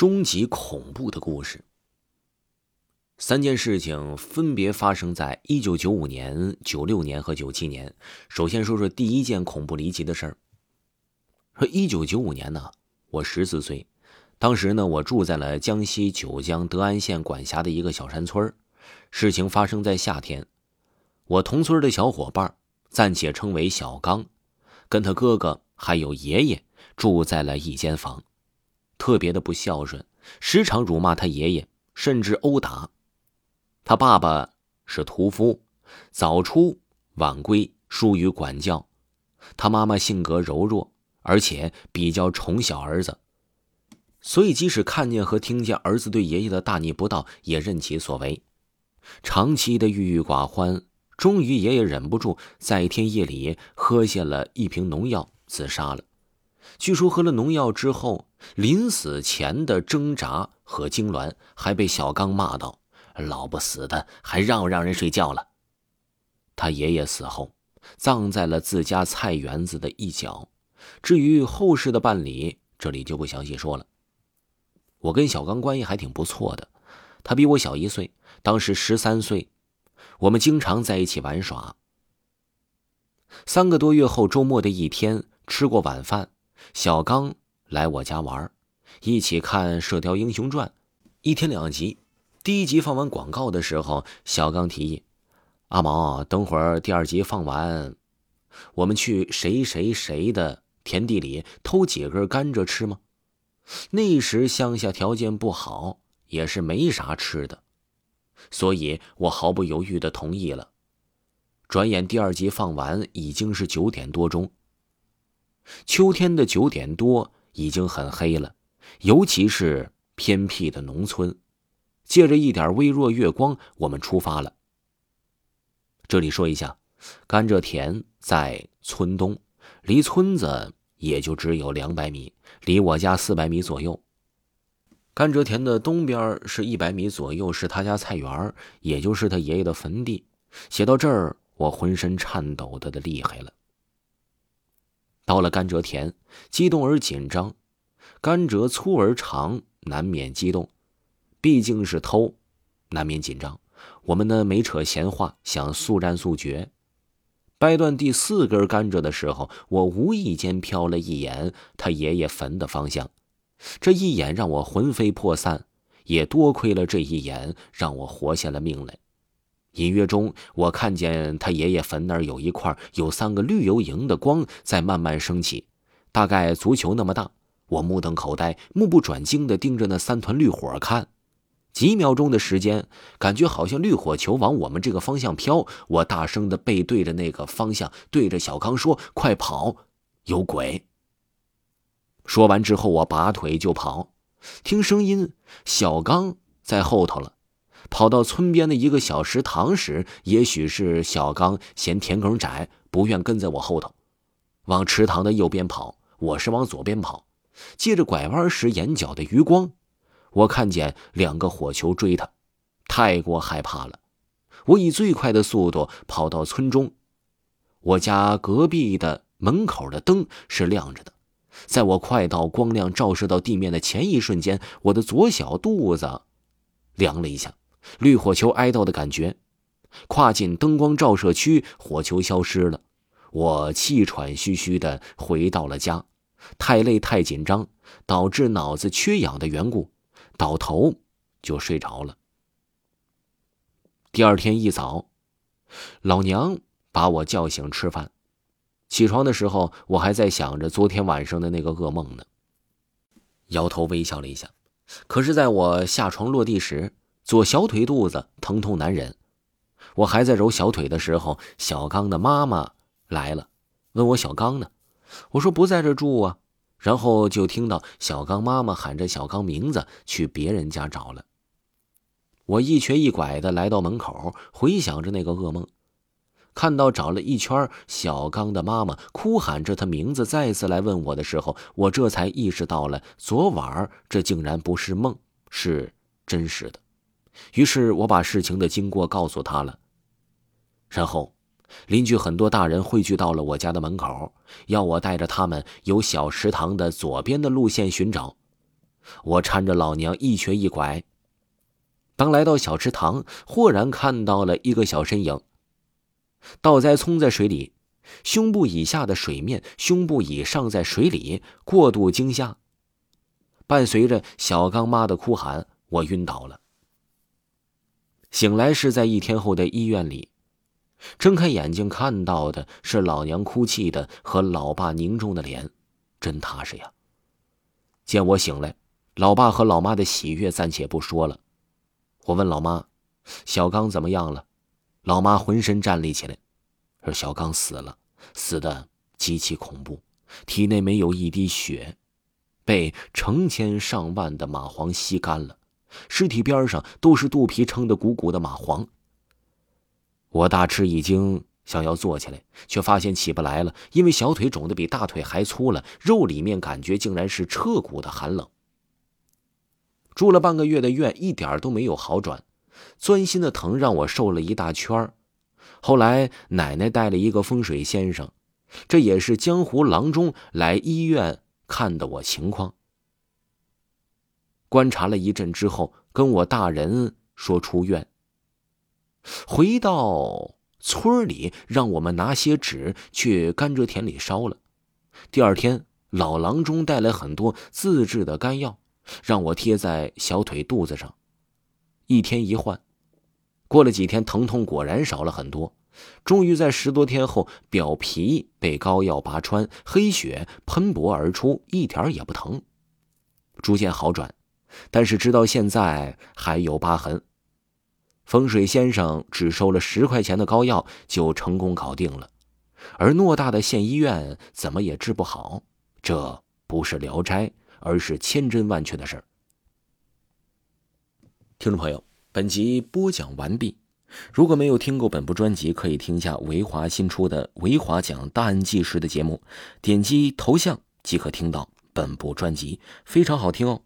终极恐怖的故事。三件事情分别发生在一九九五年、九六年和九七年。首先说说第一件恐怖离奇的事儿。说一九九五年呢，我十四岁，当时呢，我住在了江西九江德安县管辖的一个小山村事情发生在夏天，我同村的小伙伴，暂且称为小刚，跟他哥哥还有爷爷住在了一间房。特别的不孝顺，时常辱骂他爷爷，甚至殴打。他爸爸是屠夫，早出晚归，疏于管教。他妈妈性格柔弱，而且比较宠小儿子，所以即使看见和听见儿子对爷爷的大逆不道，也任其所为。长期的郁郁寡欢，终于爷爷忍不住，在一天夜里喝下了一瓶农药，自杀了。据说喝了农药之后，临死前的挣扎和痉挛，还被小刚骂道：“老不死的，还让不让人睡觉了？”他爷爷死后，葬在了自家菜园子的一角。至于后事的办理，这里就不详细说了。我跟小刚关系还挺不错的，他比我小一岁，当时十三岁，我们经常在一起玩耍。三个多月后，周末的一天，吃过晚饭。小刚来我家玩，一起看《射雕英雄传》，一天两集。第一集放完广告的时候，小刚提议：“阿毛，等会儿第二集放完，我们去谁谁谁的田地里偷几根甘蔗吃吗？”那时乡下条件不好，也是没啥吃的，所以我毫不犹豫的同意了。转眼第二集放完，已经是九点多钟。秋天的九点多已经很黑了，尤其是偏僻的农村。借着一点微弱月光，我们出发了。这里说一下，甘蔗田在村东，离村子也就只有两百米，离我家四百米左右。甘蔗田的东边是一百米左右，是他家菜园，也就是他爷爷的坟地。写到这儿，我浑身颤抖的的厉害了。到了甘蔗田，激动而紧张。甘蔗粗而长，难免激动。毕竟是偷，难免紧张。我们呢没扯闲话，想速战速决。掰断第四根甘蔗的时候，我无意间瞟了一眼他爷爷坟的方向。这一眼让我魂飞魄散，也多亏了这一眼，让我活下了命来。隐约中，我看见他爷爷坟那儿有一块有三个绿油莹的光在慢慢升起，大概足球那么大。我目瞪口呆，目不转睛地盯着那三团绿火看。几秒钟的时间，感觉好像绿火球往我们这个方向飘。我大声地背对着那个方向，对着小刚说：“快跑，有鬼！”说完之后，我拔腿就跑。听声音，小刚在后头了。跑到村边的一个小食堂时，也许是小刚嫌田埂窄，不愿跟在我后头，往池塘的右边跑。我是往左边跑。借着拐弯时眼角的余光，我看见两个火球追他，太过害怕了。我以最快的速度跑到村中，我家隔壁的门口的灯是亮着的。在我快到光亮照射到地面的前一瞬间，我的左小肚子凉了一下。绿火球挨到的感觉，跨进灯光照射区，火球消失了。我气喘吁吁的回到了家，太累太紧张，导致脑子缺氧的缘故，倒头就睡着了。第二天一早，老娘把我叫醒吃饭。起床的时候，我还在想着昨天晚上的那个噩梦呢。摇头微笑了一下，可是在我下床落地时。左小腿肚子疼痛难忍，我还在揉小腿的时候，小刚的妈妈来了，问我小刚呢？我说不在这住啊。然后就听到小刚妈妈喊着小刚名字，去别人家找了。我一瘸一拐的来到门口，回想着那个噩梦，看到找了一圈小刚的妈妈哭喊着他名字，再次来问我的时候，我这才意识到了昨晚这竟然不是梦，是真实的。于是我把事情的经过告诉他了，然后邻居很多大人汇聚到了我家的门口，要我带着他们由小池塘的左边的路线寻找。我搀着老娘一瘸一拐。当来到小池塘，豁然看到了一个小身影，倒栽葱在水里，胸部以下的水面，胸部以上在水里，过度惊吓，伴随着小刚妈的哭喊，我晕倒了。醒来是在一天后的医院里，睁开眼睛看到的是老娘哭泣的和老爸凝重的脸，真踏实呀。见我醒来，老爸和老妈的喜悦暂且不说了。我问老妈：“小刚怎么样了？”老妈浑身站立起来，说：“小刚死了，死的极其恐怖，体内没有一滴血，被成千上万的蚂蟥吸干了，尸体边上都是肚皮撑得鼓鼓的蚂蟥。”我大吃一惊，想要坐起来，却发现起不来了，因为小腿肿得比大腿还粗了，肉里面感觉竟然是彻骨的寒冷。住了半个月的院，一点都没有好转，钻心的疼让我瘦了一大圈后来奶奶带了一个风水先生，这也是江湖郎中来医院看的我情况。观察了一阵之后，跟我大人说出院。回到村里，让我们拿些纸去甘蔗田里烧了。第二天，老郎中带来很多自制的干药。让我贴在小腿肚子上，一天一换。过了几天，疼痛果然少了很多。终于在十多天后，表皮被膏药拔穿，黑血喷薄而出，一点也不疼，逐渐好转。但是直到现在还有疤痕。风水先生只收了十块钱的膏药，就成功搞定了。而偌大的县医院怎么也治不好，这不是聊斋。而是千真万确的事儿。听众朋友，本集播讲完毕。如果没有听过本部专辑，可以听一下维华新出的《维华讲大案纪实》的节目，点击头像即可听到本部专辑，非常好听哦。